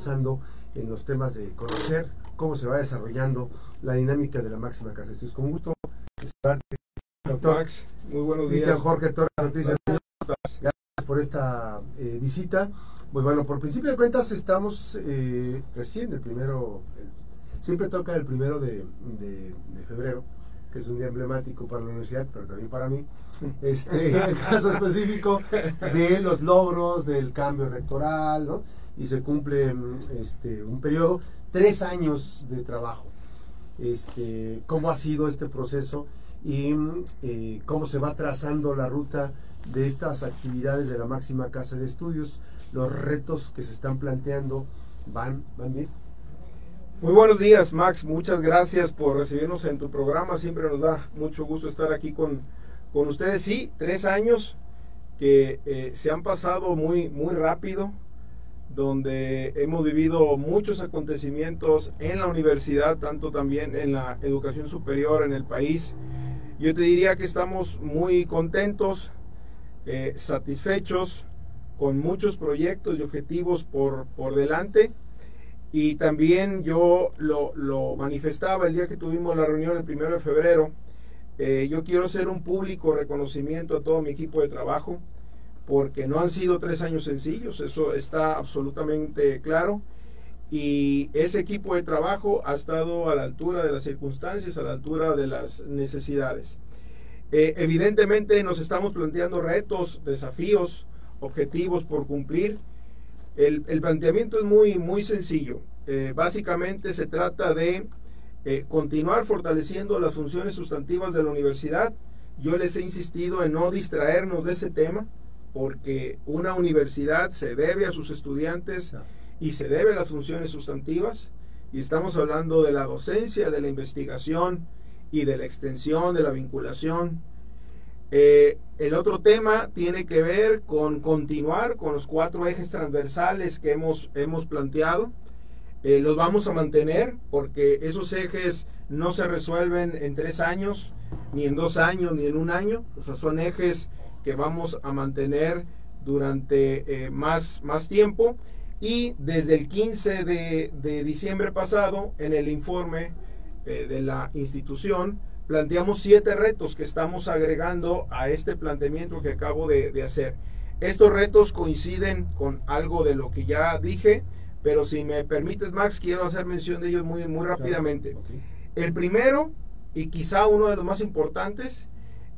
avanzando en los temas de conocer cómo se va desarrollando la dinámica de la máxima casa de estudios. Con gusto, doctor Max, muy buenos días. Jorge Torres, noticias. Gracias por esta eh, visita. Pues bueno, por principio de cuentas estamos eh, recién, el primero, siempre toca el primero de, de, febrero, que es un día emblemático para la universidad, pero también para mí. Este, el caso específico de los logros del cambio rectoral, ¿no? Y se cumple este, un periodo, tres años de trabajo. Este, ¿Cómo ha sido este proceso y eh, cómo se va trazando la ruta de estas actividades de la máxima casa de estudios? los retos que se están planteando van, van bien. Muy buenos días, Max. Muchas gracias por recibirnos en tu programa. Siempre nos da mucho gusto estar aquí con, con ustedes. Sí, tres años que eh, se han pasado muy, muy rápido, donde hemos vivido muchos acontecimientos en la universidad, tanto también en la educación superior en el país. Yo te diría que estamos muy contentos, eh, satisfechos con muchos proyectos y objetivos por, por delante. Y también yo lo, lo, manifestaba el día que tuvimos la reunión el primero de febrero. Eh, yo quiero hacer un público reconocimiento a todo mi equipo de trabajo, porque no han sido tres años sencillos, eso está absolutamente claro. Y ese equipo de trabajo ha estado a la altura de las circunstancias, a la altura de las necesidades. Eh, evidentemente nos estamos planteando retos, desafíos, objetivos por cumplir. El, planteamiento es muy, muy sencillo. Eh, básicamente se trata de eh, continuar fortaleciendo las funciones sustantivas de la universidad. Yo les he insistido en no distraernos de ese tema, porque una universidad se debe a sus estudiantes y se debe a las funciones sustantivas. Y estamos hablando de la docencia, de la investigación y de la extensión, de la vinculación eh, el otro tema tiene que ver con continuar con los cuatro ejes transversales que hemos, hemos planteado. Eh, los vamos a mantener porque esos ejes no se resuelven en tres años, ni en dos años, ni en un año. O sea, son ejes que vamos a mantener durante eh, más, más tiempo. Y desde el 15 de, de diciembre pasado, en el informe de la institución, planteamos siete retos que estamos agregando a este planteamiento que acabo de, hacer. Estos retos coinciden con algo de lo que ya dije, pero si me permites, Max, quiero hacer mención de ellos muy, muy rápidamente. El primero, y quizá uno de los más importantes,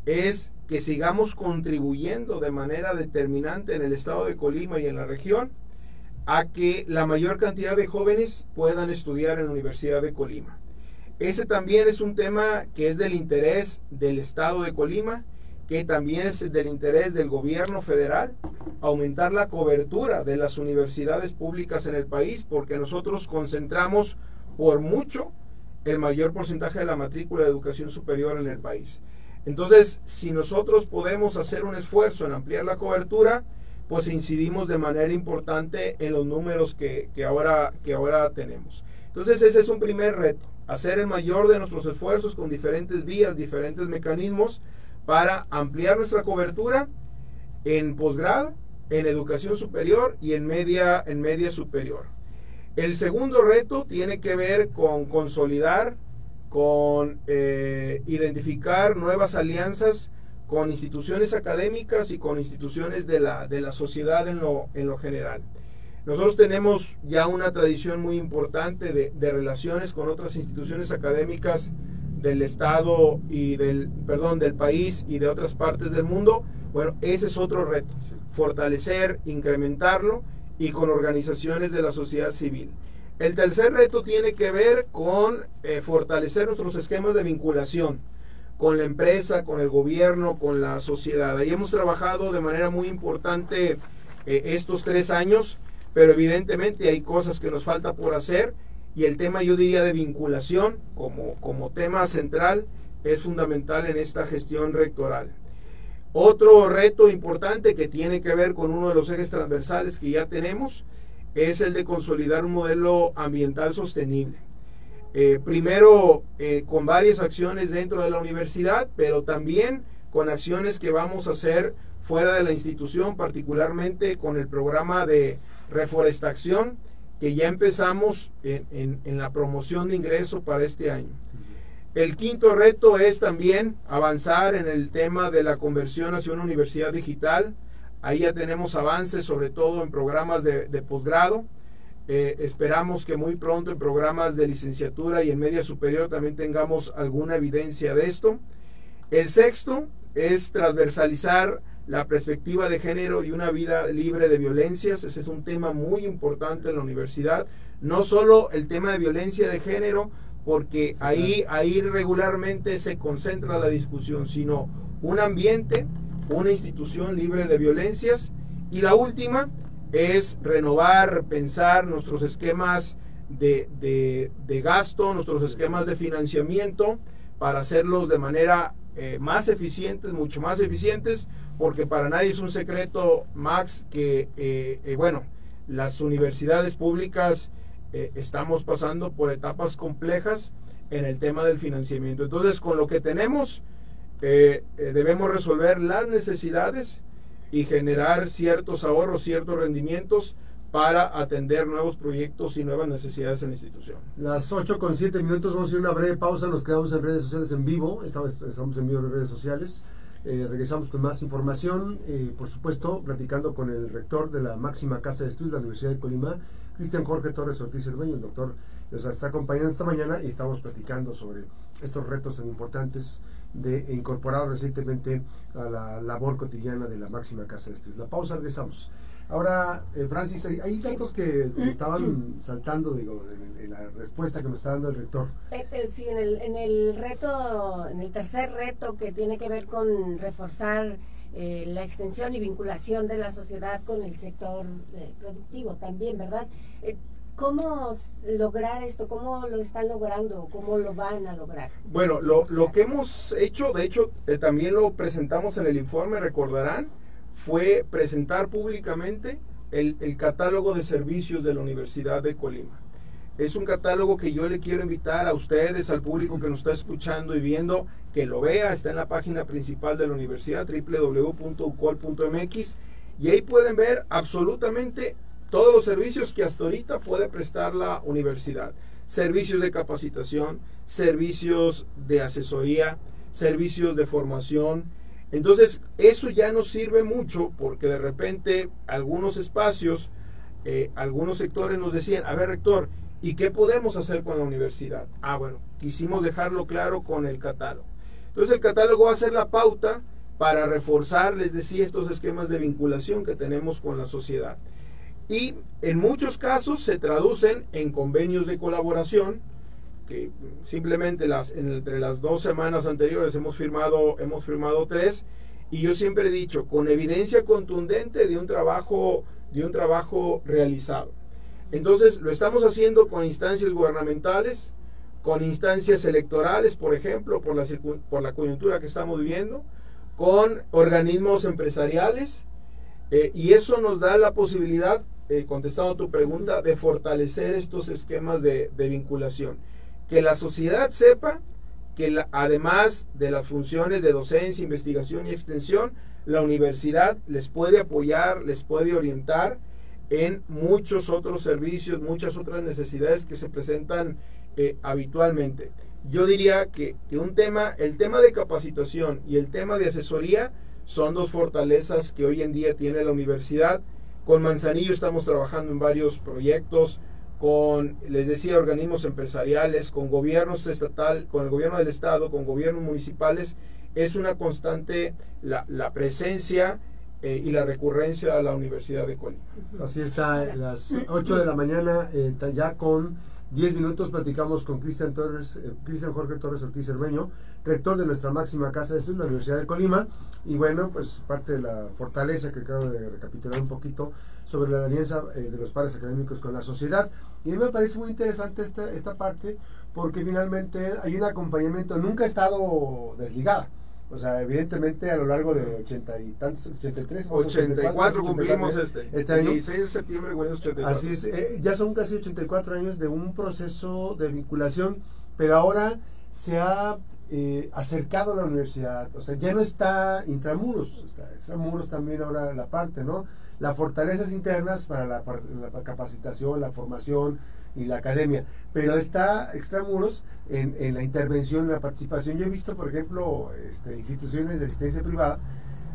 es que sigamos contribuyendo de manera determinante en el estado de Colima y en la región a que la mayor cantidad de jóvenes puedan estudiar en la Universidad de Colima. Ese también es un tema que es del interés del Estado de Colima, que también es del interés del gobierno federal, aumentar la cobertura de las universidades públicas en el país, porque nosotros concentramos por mucho el mayor porcentaje de la matrícula de educación superior en el país. Entonces, si nosotros podemos hacer un esfuerzo en ampliar la cobertura, pues incidimos de manera importante en los números que, ahora, que ahora tenemos. Entonces, ese es un primer reto hacer el mayor de nuestros esfuerzos con diferentes vías, diferentes mecanismos para ampliar nuestra cobertura en posgrado, en educación superior y en media, en media superior. El segundo reto tiene que ver con consolidar, con eh, identificar nuevas alianzas con instituciones académicas y con instituciones de la, de la sociedad en lo, en lo general. Nosotros tenemos ya una tradición muy importante de, relaciones con otras instituciones académicas del Estado y del, perdón, del país y de otras partes del mundo. Bueno, ese es otro reto, fortalecer, incrementarlo y con organizaciones de la sociedad civil. El tercer reto tiene que ver con eh, fortalecer nuestros esquemas de vinculación con la empresa, con el gobierno, con la sociedad. Ahí hemos trabajado de manera muy importante eh, estos tres años pero evidentemente hay cosas que nos falta por hacer y el tema yo diría de vinculación como, como tema central es fundamental en esta gestión rectoral. Otro reto importante que tiene que ver con uno de los ejes transversales que ya tenemos es el de consolidar un modelo ambiental sostenible. Eh, primero eh, con varias acciones dentro de la universidad, pero también con acciones que vamos a hacer fuera de la institución, particularmente con el programa de reforestación que ya empezamos en, en la promoción de ingreso para este año. El quinto reto es también avanzar en el tema de la conversión hacia una universidad digital. Ahí ya tenemos avances, sobre todo en programas de, posgrado. Eh, esperamos que muy pronto en programas de licenciatura y en media superior también tengamos alguna evidencia de esto. El sexto es transversalizar la perspectiva de género y una vida libre de violencias. Ese es un tema muy importante en la universidad. No solo el tema de violencia de género, porque ahí, ahí regularmente se concentra la discusión, sino un ambiente, una institución libre de violencias. Y la última es renovar, pensar nuestros esquemas de, de, gasto, nuestros esquemas de financiamiento, para hacerlos de manera eh, más eficientes, mucho más eficientes, porque para nadie es un secreto, Max, que, eh, eh, bueno, las universidades públicas estamos pasando por etapas complejas en el tema del financiamiento. Entonces, con lo que tenemos, eh, eh, debemos resolver las necesidades y generar ciertos ahorros, ciertos rendimientos para atender nuevos proyectos y nuevas necesidades en la institución. Las 8 con 7 minutos, vamos a hacer una breve pausa, nos quedamos en redes sociales en vivo, estamos, estamos en vivo en redes sociales. regresamos con más información, por supuesto, platicando con el rector de la máxima casa de estudios de la Universidad de Colima, Cristian Jorge Torres Ortiz el el doctor, nos está acompañando esta mañana y estamos platicando sobre estos retos tan importantes de incorporar recientemente a la labor cotidiana de la máxima casa de estudios. La pausa, regresamos. Ahora, eh, Francis, hay, datos que estaban saltando, digo, en, la respuesta que nos está dando el rector. sí, en el, en el reto, en el tercer reto que tiene que ver con reforzar eh, la extensión y vinculación de la sociedad con el sector eh, productivo también, ¿verdad? Eh, ¿Cómo lograr esto? ¿Cómo lo están logrando? ¿Cómo lo van a lograr? Bueno, lo, que hemos hecho, de hecho, también lo presentamos en el informe, recordarán, fue presentar públicamente el, el catálogo de servicios de la Universidad de Colima. Es un catálogo que yo le quiero invitar a ustedes, al público que nos está escuchando y viendo, que lo vea. Está en la página principal de la universidad, www.ucol.mx, y ahí pueden ver absolutamente todos los servicios que hasta ahorita puede prestar la universidad. Servicios de capacitación, servicios de asesoría, servicios de formación. Entonces, eso ya nos sirve mucho porque de repente algunos espacios, eh, algunos sectores nos decían, a ver, rector, ¿Y qué podemos hacer con la universidad? Ah, bueno, quisimos dejarlo claro con el catálogo. Entonces el catálogo va a ser la pauta para reforzar, les decía, estos esquemas de vinculación que tenemos con la sociedad. Y en muchos casos se traducen en convenios de colaboración, que simplemente las, entre las dos semanas anteriores hemos firmado, hemos firmado tres, y yo siempre he dicho, con evidencia contundente de un trabajo, de un trabajo realizado. Entonces, lo estamos haciendo con instancias gubernamentales, con instancias electorales, por ejemplo, por la, por la coyuntura que estamos viviendo, con organismos empresariales, eh, y eso nos da la posibilidad, eh, contestando tu pregunta, de fortalecer estos esquemas de, vinculación. Que la sociedad sepa que además de las funciones de docencia, investigación y extensión, la universidad les puede apoyar, les puede orientar, en muchos otros servicios, muchas otras necesidades que se presentan eh, habitualmente. Yo diría que, un tema, el tema de capacitación y el tema de asesoría son dos fortalezas que hoy en día tiene la universidad. Con Manzanillo estamos trabajando en varios proyectos, con, les decía, organismos empresariales, con gobiernos estatal, con el gobierno del estado, con gobiernos municipales. Es una constante la, la presencia eh, y la recurrencia a la Universidad de Colima. Así está, las 8 de la mañana, eh, ya con 10 minutos platicamos con Cristian Torres, eh, Cristian Jorge Torres Ortiz Cermeño, rector de nuestra máxima casa de estudios, la Universidad de Colima, y bueno, pues parte de la fortaleza que acabo de recapitular un poquito sobre la alianza de los padres académicos con la sociedad. Y a mí me parece muy interesante esta, esta parte porque finalmente hay un acompañamiento, nunca ha estado desligada o sea, evidentemente a lo largo de ochenta y tantos, 83, 84, cumplimos este. Este año. 16 de septiembre, bueno, 84. Así es, eh, ya son casi 84 años de un proceso de vinculación, pero ahora se ha eh, acercado a la universidad, o sea, ya no está intramuros, está extramuros también ahora la parte, ¿no? Las fortalezas internas para la, capacitación, la formación y la academia, pero está extramuros en, en la intervención, en la participación. Yo he visto, por ejemplo, este, instituciones de asistencia privada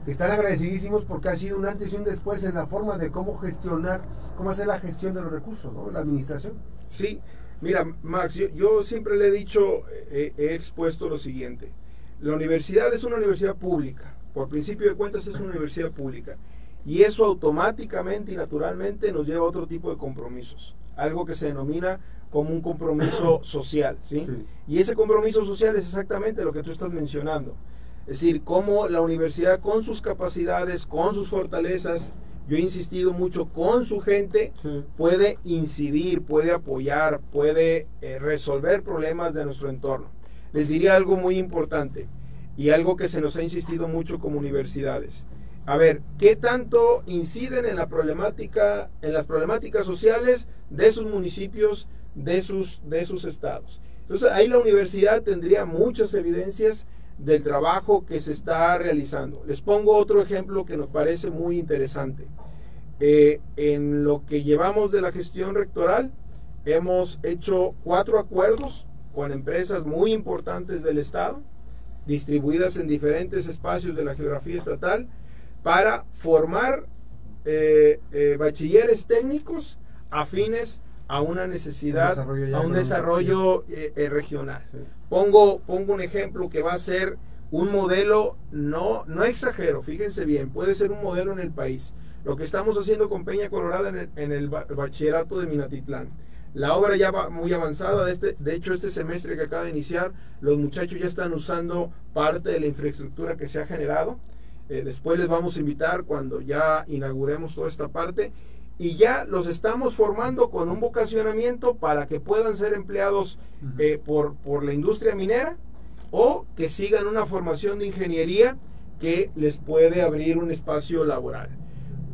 que están agradecidísimos porque ha sido un antes y un después en la forma de cómo gestionar, cómo hacer la gestión de los recursos, ¿no? la administración. Sí, mira, Max, yo, siempre le he dicho, he expuesto lo siguiente. La universidad es una universidad pública, por principio de cuentas es una universidad pública. Y eso automáticamente y naturalmente nos lleva a otro tipo de compromisos, algo que se denomina como un compromiso social. ¿sí? Y ese compromiso social es exactamente lo que tú estás mencionando. Es decir, cómo la universidad con sus capacidades, con sus fortalezas, yo he insistido mucho, con su gente puede incidir, puede apoyar, puede eh, resolver problemas de nuestro entorno les diría algo muy importante y algo que se nos ha insistido mucho como universidades. A ver, ¿qué tanto inciden en la problemática, en las problemáticas sociales de sus municipios, de sus, de sus estados? Entonces, ahí la universidad tendría muchas evidencias del trabajo que se está realizando. Les pongo otro ejemplo que nos parece muy interesante. Eh, en lo que llevamos de la gestión rectoral, hemos hecho cuatro acuerdos con empresas muy importantes del Estado, distribuidas en diferentes espacios de la geografía estatal, para formar eh, eh, bachilleres técnicos afines a una necesidad, a un desarrollo eh, regional. Pongo, pongo un ejemplo que va a ser un modelo, no, no exagero, fíjense bien, puede ser un modelo en el país. Lo que estamos haciendo con Peña Colorada en el, en el bachillerato de Minatitlán la obra ya va muy avanzada, de, este, de hecho este semestre que acaba de iniciar, los muchachos ya están usando parte de la infraestructura que se ha generado. Eh, después les vamos a invitar cuando ya inauguremos toda esta parte. Y ya los estamos formando con un vocacionamiento para que puedan ser empleados eh, por, por la industria minera o que sigan una formación de ingeniería que les puede abrir un espacio laboral.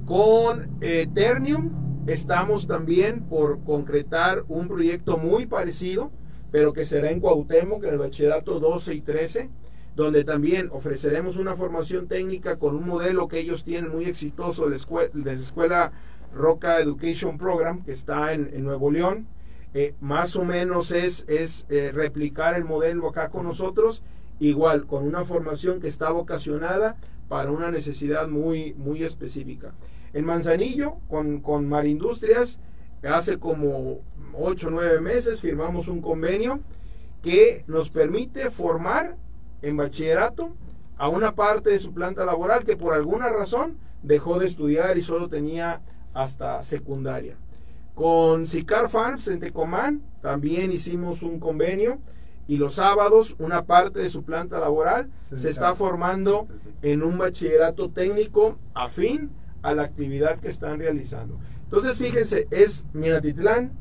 Con eh, Ternium Estamos también por concretar un proyecto muy parecido, pero que será en Cuauhtémoc, en el bachillerato 12 y 13, donde también ofreceremos una formación técnica con un modelo que ellos tienen muy exitoso de la escuela, Roca Education Program, que está en, Nuevo León. Eh, más o menos es, es eh, replicar el modelo acá con nosotros, igual con una formación que está vocacionada para una necesidad muy, muy específica. En Manzanillo, con, con Marindustrias, hace como 8 o 9 meses firmamos un convenio que nos permite formar en bachillerato a una parte de su planta laboral que por alguna razón dejó de estudiar y solo tenía hasta secundaria. Con Sicar Farms en Tecomán también hicimos un convenio y los sábados una parte de su planta laboral se está formando en un bachillerato técnico afín a la actividad que están realizando. Entonces, fíjense, es Minatitlán,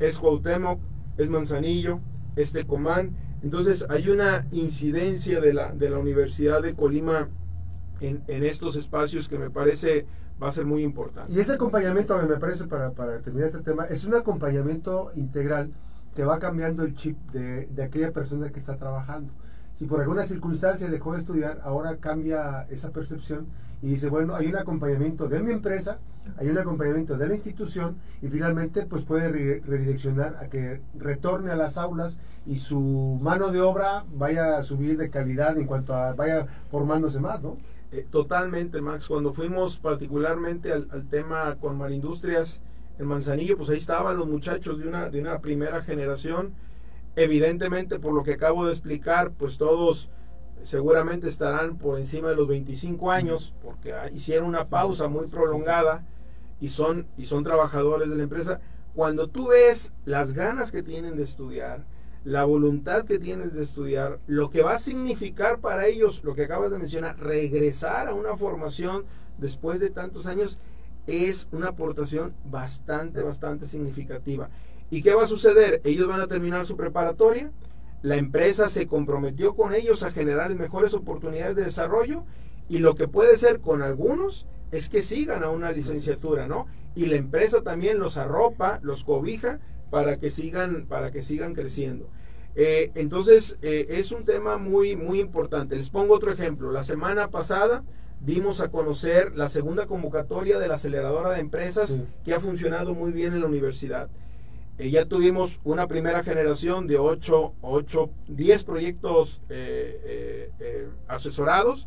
es Cuauhtémoc, es Manzanillo, es Tecomán. Entonces, hay una incidencia de la, de la Universidad de Colima en, en estos espacios que me parece va a ser muy importante. Y ese acompañamiento, me parece, para, para terminar este tema, es un acompañamiento integral que va cambiando el chip de, de aquella persona que está trabajando. Si por alguna circunstancia dejó de estudiar, ahora cambia esa percepción y dice, bueno, hay un acompañamiento de mi empresa, hay un acompañamiento de la institución y finalmente pues puede redireccionar a que retorne a las aulas y su mano de obra vaya a subir de calidad en cuanto a vaya formándose más, ¿no? Eh, totalmente, Max. Cuando fuimos particularmente al, tema con Marindustrias en Manzanillo, pues ahí estaban los muchachos de una, de una primera generación. Evidentemente, por lo que acabo de explicar, pues todos seguramente estarán por encima de los 25 años porque hicieron una pausa muy prolongada y son, y son trabajadores de la empresa. Cuando tú ves las ganas que tienen de estudiar, la voluntad que tienen de estudiar, lo que va a significar para ellos, lo que acabas de mencionar, regresar a una formación después de tantos años, es una aportación bastante, bastante significativa. ¿Y qué va a suceder? Ellos van a terminar su preparatoria, la empresa se comprometió con ellos a generar mejores oportunidades de desarrollo y lo que puede ser con algunos es que sigan a una licenciatura, ¿no? Y la empresa también los arropa, los cobija para que sigan, para que sigan creciendo. Eh, entonces, eh, es un tema muy, muy importante. Les pongo otro ejemplo. La semana pasada dimos a conocer la segunda convocatoria de la aceleradora de empresas Sí. que ha funcionado muy bien en la universidad. Eh, ya tuvimos una primera generación de 8, 8 10 proyectos asesorados.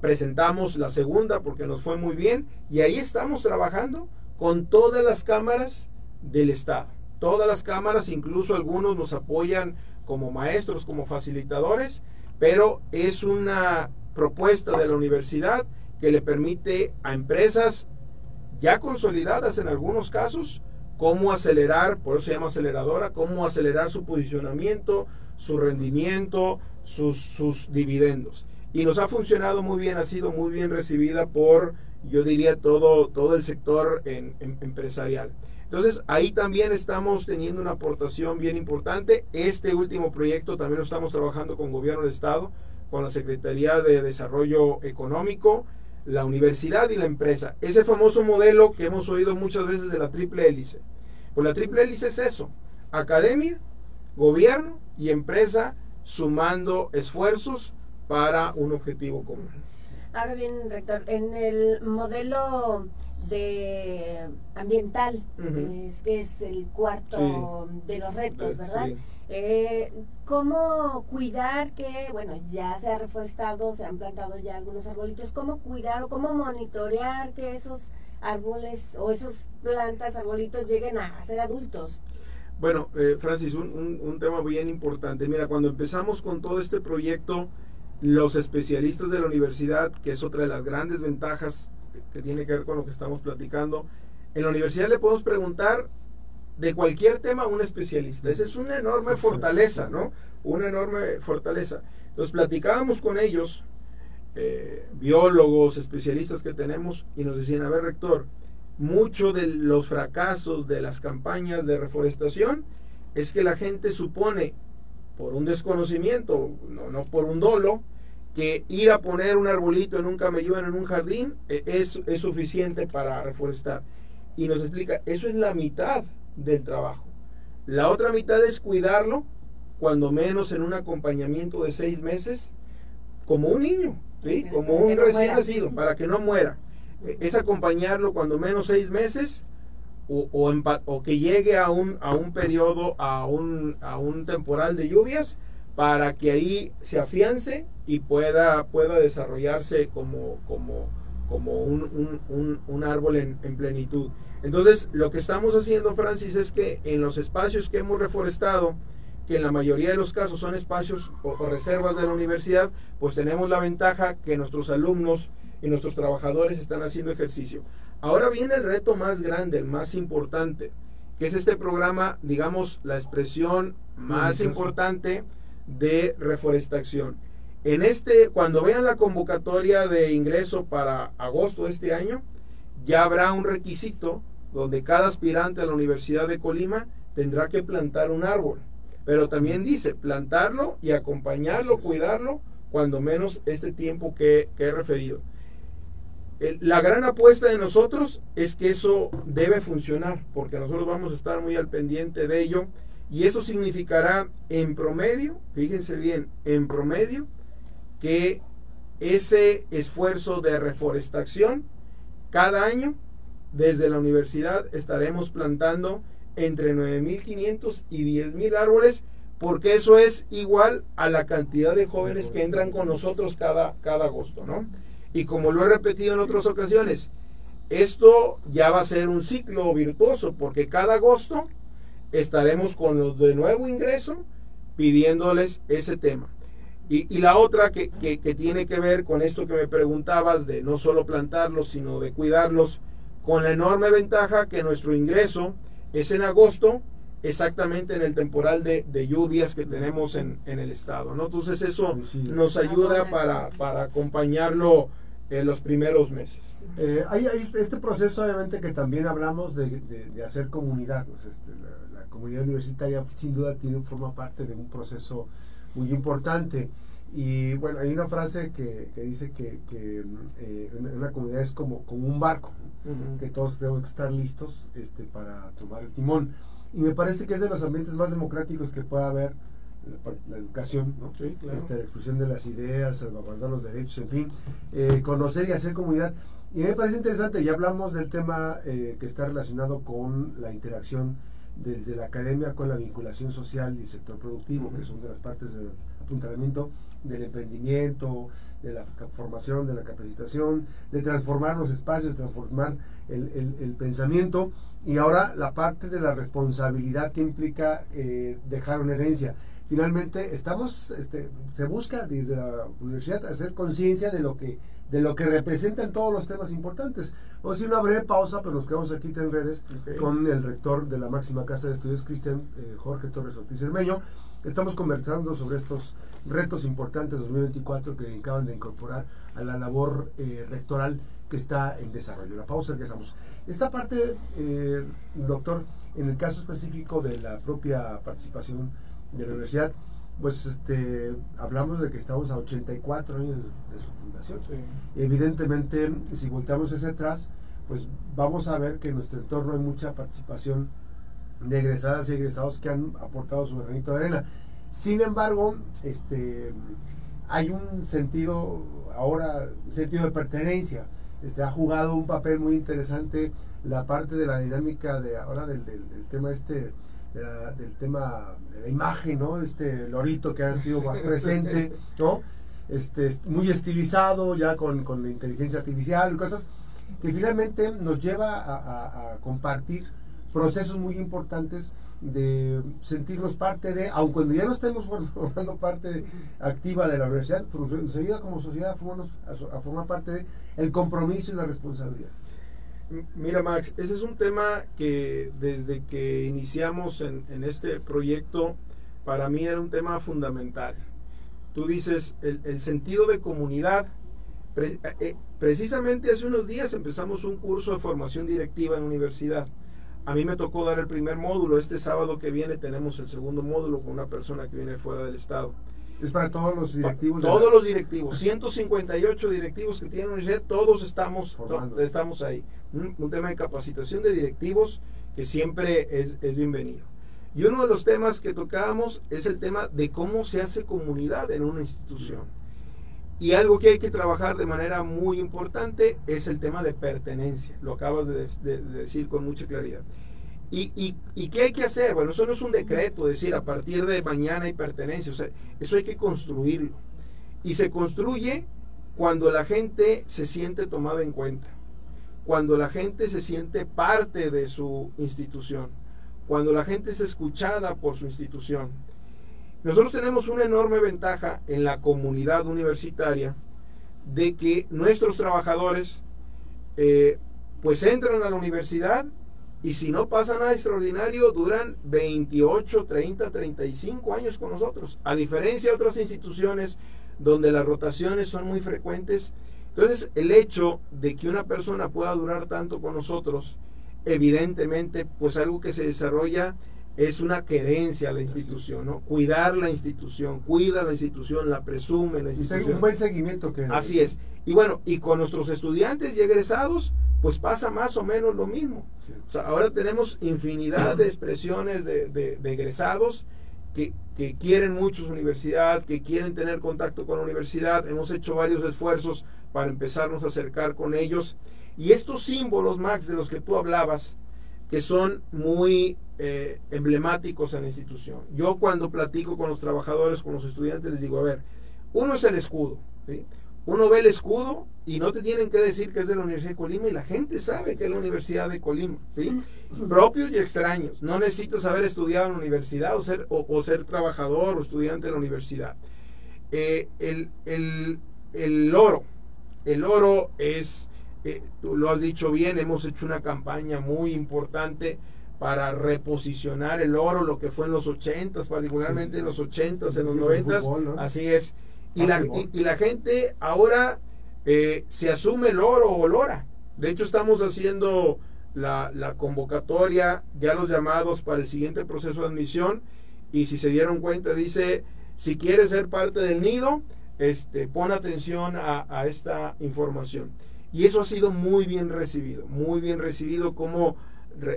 Presentamos la segunda porque nos fue muy bien y ahí estamos trabajando con todas las cámaras del Estado. Todas las cámaras, incluso algunos nos apoyan como maestros, como facilitadores, pero es una propuesta de la universidad que le permite a empresas ya consolidadas en algunos casos, cómo acelerar, por eso se llama aceleradora, cómo acelerar su posicionamiento, su rendimiento, sus, sus dividendos. Y nos ha funcionado muy bien, ha sido muy bien recibida por, yo diría, todo, todo el sector empresarial. Entonces, ahí también estamos teniendo una aportación bien importante. Este último proyecto también lo estamos trabajando con Gobierno del Estado, con la Secretaría de Desarrollo Económico, la universidad y la empresa. Ese famoso modelo que hemos oído muchas veces de la triple hélice. Pues la triple hélice es eso, academia, gobierno y empresa sumando esfuerzos para un objetivo común. Ahora bien, rector, en el modelo de ambiental, es que es el cuarto de los retos, ¿verdad? Sí. Eh, ¿Cómo cuidar que, bueno, ya se ha reforestado, se han plantado ya algunos arbolitos, cómo cuidar o cómo monitorear que esos árboles o esas plantas, arbolitos lleguen a ser adultos? Bueno, eh, Francis, un, un- un tema bien importante. Mira, cuando empezamos con todo este proyecto, los especialistas de la universidad, que es otra de las grandes ventajas que, tiene que ver con lo que estamos platicando, en la universidad le podemos preguntar de cualquier tema a un especialista. Esa es una enorme fortaleza, ¿no? Una enorme fortaleza. Entonces platicábamos con ellos, eh, biólogos, especialistas que tenemos, y nos decían, a ver, rector, mucho de los fracasos de las campañas de reforestación es que la gente supone, por un desconocimiento, no, no por un dolo, que ir a poner un arbolito en un camellón, en un jardín, eh, es, es suficiente para reforestar. Y nos explica, eso es la mitad del trabajo. La otra mitad es cuidarlo, cuando menos en un acompañamiento de seis meses, como un niño, ¿sí? Como un recién muera. nacido, para que no muera. Eh, Es acompañarlo cuando menos seis meses o, o, o que llegue a un, a un periodo, a un, a un temporal de lluvias, para que ahí se afiance y pueda, pueda desarrollarse como, como, como un, un- un- un árbol en, en plenitud. Entonces, lo que estamos haciendo, Francis, es que en los espacios que hemos reforestado, que en la mayoría de los casos son espacios o, o reservas de la universidad, pues tenemos la ventaja que nuestros alumnos y nuestros trabajadores están haciendo ejercicio. Ahora viene el reto más grande, el más importante, que es este programa, digamos, la expresión más importante de reforestación. En este, cuando vean la convocatoria de ingreso para agosto de este año, ya habrá un requisito donde cada aspirante a la Universidad de Colima tendrá que plantar un árbol. Pero también dice plantarlo y acompañarlo, cuidarlo, cuando menos este tiempo que, que he referido. El- la gran apuesta de nosotros es que eso debe funcionar, porque nosotros vamos a estar muy al pendiente de ello, y eso significará en promedio, fíjense bien, en promedio, que ese esfuerzo de reforestación, cada año, desde la universidad estaremos plantando entre 9.500 y 10.000 árboles, porque eso es igual a la cantidad de jóvenes que entran con nosotros cada, cada agosto, ¿no? Y como lo he repetido en otras ocasiones, esto ya va a ser un ciclo virtuoso, porque cada agosto estaremos con los de nuevo ingreso pidiéndoles ese tema. Y, y la otra que, que- que tiene que ver con esto que me preguntabas de no solo plantarlos, sino de cuidarlos, con la enorme ventaja que nuestro ingreso es en agosto, exactamente en el temporal de, de lluvias que tenemos en, en el estado. ¿no? Entonces eso nos ayuda para, para acompañarlo en los primeros meses. Eh, hay, hay este proceso, obviamente, que también hablamos de, de- de hacer comunidad. pues, este, la comunidad universitaria, sin duda, tiene, forma parte de un proceso muy importante. Y bueno, hay una frase que, que dice que, que, eh, una, comunidad es como, como un barco, que todos tenemos que estar listos este, para tomar el timón. Y me parece que es de los ambientes más democráticos que pueda haber la, educación, ¿no? Sí, claro. Este, la expresión de las ideas, salvaguardar los derechos, en fin, eh, conocer y hacer comunidad. Y me parece interesante, ya hablamos del tema eh, que está relacionado con la interacción desde la academia con la vinculación social y sector productivo, que son de las partes del apuntalamiento del emprendimiento, de la formación, de la capacitación, de transformar los espacios, transformar el, el, pensamiento y ahora la parte de la responsabilidad que implica eh, dejar una herencia. Finalmente, estamos, este, se busca desde la universidad hacer conciencia de lo que de lo que representan todos los temas importantes. Vamos a hacer una breve pausa, pero nos quedamos aquí en redes con el rector de la máxima casa de estudios, Cristian eh, Jorge Torres Ortiz Hermeño. Estamos conversando sobre estos retos importantes 2024 que acaban de incorporar a la labor eh, rectoral que está en desarrollo. La pausa, empezamos. Esta parte, eh, doctor, en el caso específico de la propia participación de la universidad, pues este, hablamos de que estamos a 84 años de, su fundación. Evidentemente, si volteamos hacia atrás, pues vamos a ver que en nuestro entorno hay mucha participación de egresadas y egresados que han aportado su granito de arena. Sin embargo, este, hay un sentido ahora, un sentido de pertenencia. Este, ha jugado un papel muy interesante la parte de la dinámica de ahora del, del tema este del tema de la imagen, ¿no? Este lorito que ha sido más presente, ¿no? Este, muy estilizado, ya con, con la inteligencia artificial y cosas que finalmente nos lleva a, compartir procesos muy importantes de sentirnos parte de, aun cuando ya no estemos formando parte activa de la universidad, nos como sociedad a, a formar parte de el compromiso y la responsabilidad. Mira, Max, ese es un tema que desde que iniciamos en, este proyecto, para mí era un tema fundamental. Tú dices, el, sentido de comunidad. Eh, precisamente hace unos días empezamos un curso de formación directiva en universidad. A mí me tocó dar el primer módulo. Este sábado que viene tenemos el segundo módulo con una persona que viene fuera del estado. Es para todos los directivos. Todos los directivos, 158 directivos que tienen universidad, todos estamos, estamos ahí. Un, tema de capacitación de directivos que siempre es, bienvenido. Y uno de los temas que tocábamos es el tema de cómo se hace comunidad en una institución. Y algo que hay que trabajar de manera muy importante es el tema de pertenencia. Lo acabas de decir con mucha claridad. ¿Y, y, qué hay que hacer? Bueno, eso no es un decreto, decir, a partir de mañana hay pertenencia, o sea, eso hay que construirlo. Y se construye cuando la gente se siente tomada en cuenta, cuando la gente se siente parte de su institución, cuando la gente es escuchada por su institución. Nosotros tenemos una enorme ventaja en la comunidad universitaria de que nuestros trabajadores eh, pues entran a la universidad y si no pasa nada extraordinario, duran 28, 30, 35 años con nosotros. A diferencia de otras instituciones donde las rotaciones son muy frecuentes. Entonces, el hecho de que una persona pueda durar tanto con nosotros, evidentemente, pues algo que se desarrolla es una querencia a la institución, ¿no? Cuidar la institución, cuida la institución, la presume la institución. Un buen seguimiento que... Así es. Y bueno, y con nuestros estudiantes y egresados, pues pasa más o menos lo mismo. ahora tenemos infinidad de expresiones de, egresados que, quieren mucho su universidad, que quieren tener contacto con la universidad. Hemos hecho varios esfuerzos para empezarnos a acercar con ellos. Y estos símbolos, Max, de los que tú hablabas, que son muy eh, emblemáticos en la institución. Yo cuando platico con los trabajadores, con los estudiantes, les digo, a ver, uno es el escudo. ¿sí? Uno ve el escudo y no te tienen que decir que es de la Universidad de Colima y la gente sabe que es la Universidad de Colima, ¿sí? propios y extraños. No necesitas haber estudiado en la universidad o ser, o, ser trabajador o estudiante de la universidad. Eh, el, el, el, oro, el oro es, eh, tú lo has dicho bien, hemos hecho una campaña muy importante para reposicionar el oro, lo que fue en los 80, particularmente en los 80, en los 90, así es y la, y, la gente ahora eh, se asume el oro o lora. De hecho, estamos haciendo la, la, convocatoria, ya los llamados para el siguiente proceso de admisión. Y si se dieron cuenta, dice, si quieres ser parte del nido, este, pon atención a, esta información. Y eso ha sido muy bien recibido, muy bien recibido como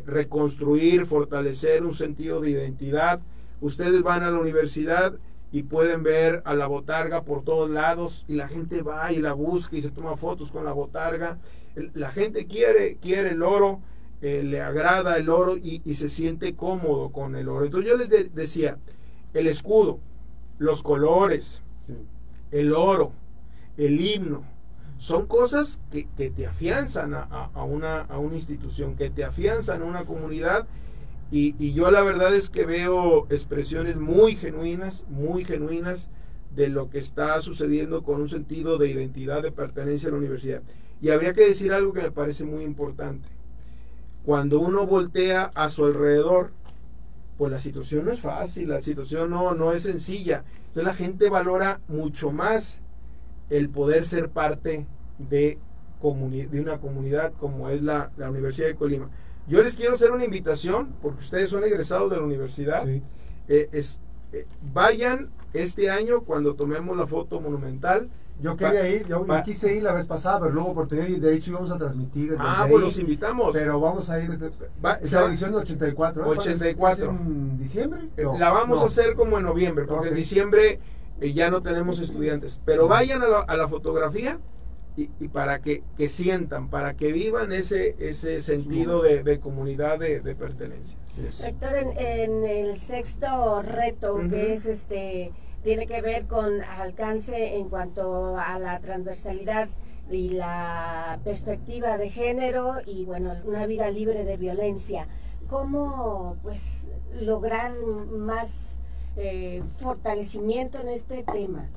reconstruir, fortalecer un sentido de identidad ustedes van a la universidad y pueden ver a la botarga por todos lados y la gente va y la busca y se toma fotos con la botarga. La gente quiere, quiere el oro, eh, le agrada el oro y, se siente cómodo con el oro. Entonces yo les decía, el escudo, los colores, el oro, el himno, son cosas que, te afianzan a, una, a una institución, que te afianzan a una comunidad y, yo la verdad es que veo expresiones muy genuinas, muy genuinas de lo que está sucediendo con un sentido de identidad, de pertenencia a la universidad. Y habría que decir algo que me parece muy importante. Cuando uno voltea a su alrededor, pues la situación no es fácil, la situación no, no es sencilla. Entonces la gente valora mucho más el poder ser parte de, de una comunidad como es la, la Universidad de Colima. Yo les quiero hacer una invitación, porque ustedes son egresados de la universidad. Eh, es, eh, vayan este año cuando tomemos la foto monumental. Yo quería ir, yo, quise ir la vez pasada, pero luego por tener, de hecho íbamos a transmitir. Ah, pues los invitamos. Pero vamos a ir, es la edición de 84. 84. ¿En diciembre? la vamos a hacer como en noviembre, porque en diciembre eh, ya no tenemos estudiantes. Pero vayan a la, a la fotografía y, para que, sientan, para que vivan ese, ese sentido de, comunidad, de, pertenencia. Héctor, en, el sexto reto, que es este tiene que ver con alcance en cuanto a la transversalidad y la perspectiva de género y bueno una vida libre de violencia cómo pues lograr más eh, fortalecimiento en este tema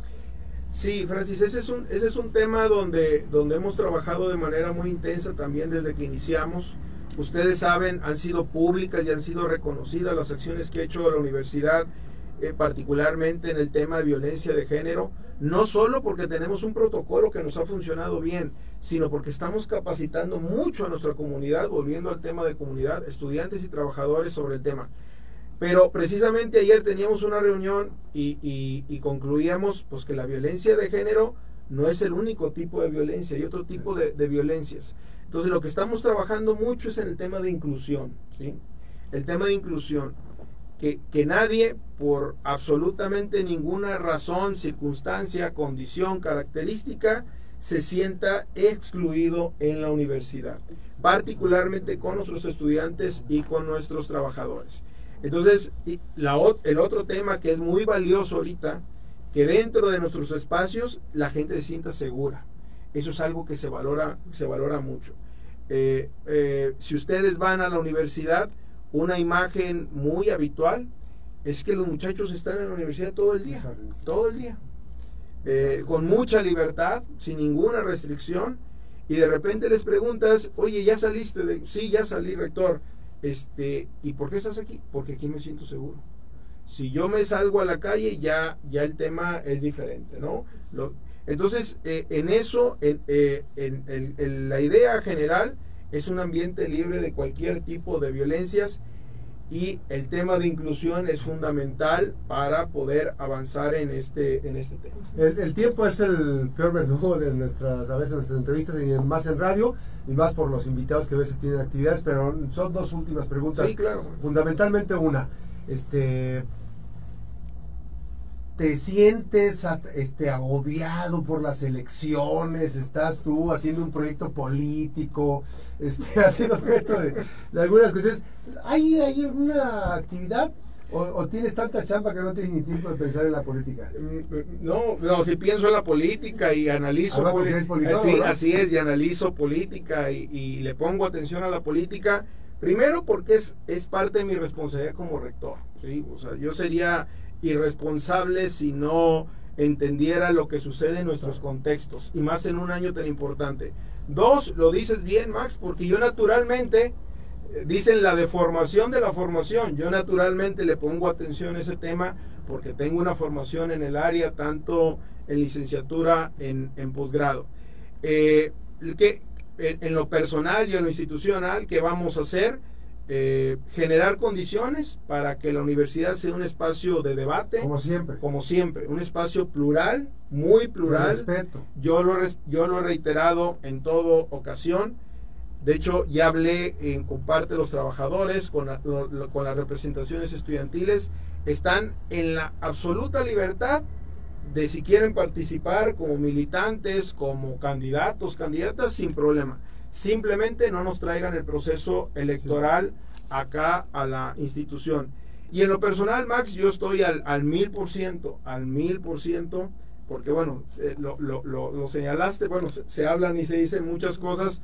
Sí, Francis, ese es un, ese es un tema donde, donde hemos trabajado de manera muy intensa también desde que iniciamos. Ustedes saben, han sido públicas y han sido reconocidas las acciones que ha hecho la universidad, eh, particularmente en el tema de violencia de género, no solo porque tenemos un protocolo que nos ha funcionado bien, sino porque estamos capacitando mucho a nuestra comunidad, volviendo al tema de comunidad, estudiantes y trabajadores sobre el tema. Pero precisamente ayer teníamos una reunión y, concluíamos pues que la violencia de género no es el único tipo de violencia, hay otro tipo de, violencias. Entonces lo que estamos trabajando mucho es en el tema de inclusión, ¿sí? El tema de inclusión. Que nadie, por absolutamente ninguna razón, circunstancia, condición, característica, se sienta excluido en la universidad, particularmente con nuestros estudiantes y con nuestros trabajadores. Entonces, la, el otro tema que es muy valioso ahorita, que dentro de nuestros espacios la gente se sienta segura. Eso es algo que se valora, se valora mucho. Eh, eh, si ustedes van a la universidad, una imagen muy habitual es que los muchachos están en la universidad todo el día, todo el día, eh, con mucha libertad, sin ninguna restricción, y de repente les preguntas, oye, ¿ya saliste? De... Sí, ya salí, rector este, ¿y por qué estás aquí? Porque aquí me siento seguro. Si yo me salgo a la calle, ya, ya el tema es diferente, ¿no? entonces, eh, en eso, en, eh, en, la idea general es un ambiente libre de cualquier tipo de violencias y el tema de inclusión es fundamental para poder avanzar en este, en este tema. El, tiempo es el peor verdugo de nuestras, a veces nuestras entrevistas y más en radio y más por los invitados que a veces tienen actividades, pero son dos últimas preguntas. Sí, claro. Fundamentalmente una, este, te sientes este, agobiado por las elecciones, estás tú haciendo un proyecto político, este, haciendo objeto de, algunas cuestiones. ¿Hay, ¿Hay alguna actividad o, tienes tanta chamba que no tienes ni tiempo de pensar en la política? Mm, no, no si pienso en la política y analizo así, así, es, y analizo política y, y, le pongo atención a la política, primero porque es, es parte de mi responsabilidad como rector. ¿sí? O sea, yo sería irresponsable si no entendiera lo que sucede en nuestros contextos y más en un año tan importante. Dos, lo dices bien, Max, porque yo naturalmente, eh, dicen la deformación de la formación, yo naturalmente le pongo atención a ese tema porque tengo una formación en el área, tanto en licenciatura, en, en posgrado. Eh, que, en, lo personal y en lo institucional, ¿qué vamos a hacer? Eh, generar condiciones para que la universidad sea un espacio de debate. Como siempre. Como siempre, un espacio plural, muy plural. Respeto. Yo lo, yo lo he reiterado en toda ocasión. De hecho, ya hablé en, con parte de los trabajadores, con, con las representaciones estudiantiles. están en la absoluta libertad de si quieren participar como militantes, como candidatos, candidatas, sin problema. Simplemente no nos traigan el proceso electoral acá a la institución. Y en lo personal, Max, yo estoy al, mil por ciento, al mil por ciento, porque bueno, lo, lo, lo, señalaste, bueno, se, hablan y se dicen muchas cosas.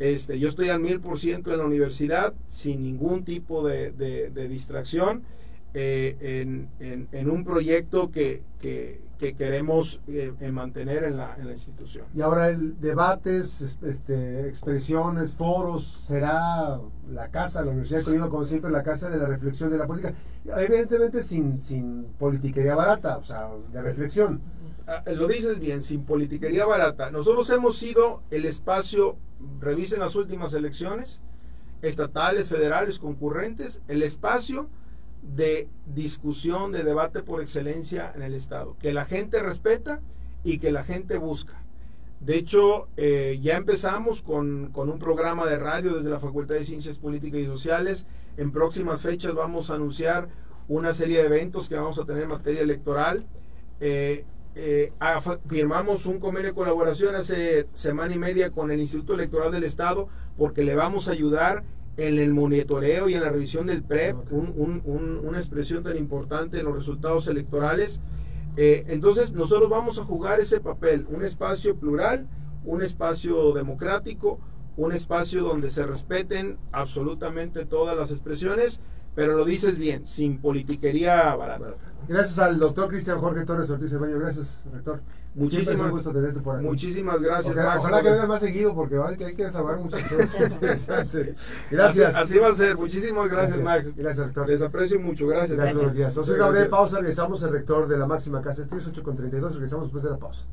Este, yo estoy al mil por ciento en la universidad, sin ningún tipo de, de, distracción, eh, en, en, en, un proyecto que, que, que queremos eh, mantener en la, en la, institución. Y ahora el debates, este, expresiones, foros, será la casa, la Universidad de Colima, como siempre, la casa de la reflexión de la política. Evidentemente sin, sin politiquería barata, o sea, de reflexión. Ah, lo dices bien, sin politiquería barata. Nosotros hemos sido el espacio, revisen las últimas elecciones, estatales, federales, concurrentes, el espacio de discusión, de debate por excelencia en el Estado, que la gente respeta y que la gente busca. De hecho, eh, ya empezamos con, un programa de radio desde la Facultad de Ciencias Políticas y Sociales. En próximas fechas vamos a anunciar una serie de eventos que vamos a tener en materia electoral. Eh, eh, firmamos un convenio de colaboración hace semana y media con el Instituto Electoral del Estado porque le vamos a ayudar en el monitoreo y en la revisión del PREP, una expresión tan importante en los resultados electorales. Eh, entonces nosotros vamos a jugar ese papel, un espacio plural, un espacio democrático, un espacio donde se respeten absolutamente todas las expresiones, pero lo dices bien, sin politiquería barata. Gracias al doctor Cristian Jorge Torres Ortiz Baño, gracias, rector. Muchísimas, gusto tenerte por aquí. muchísimas gracias. ojalá que vengas más seguido porque hay que, hay que desahogar muchas cosas Gracias. Así, va a ser. Muchísimas gracias, Max. Gracias, rector. Les aprecio mucho. Gracias. Gracias, buenos días. Nos una breve pausa. Regresamos el rector de la máxima casa. Estudios 8 con 32. Regresamos después de la pausa.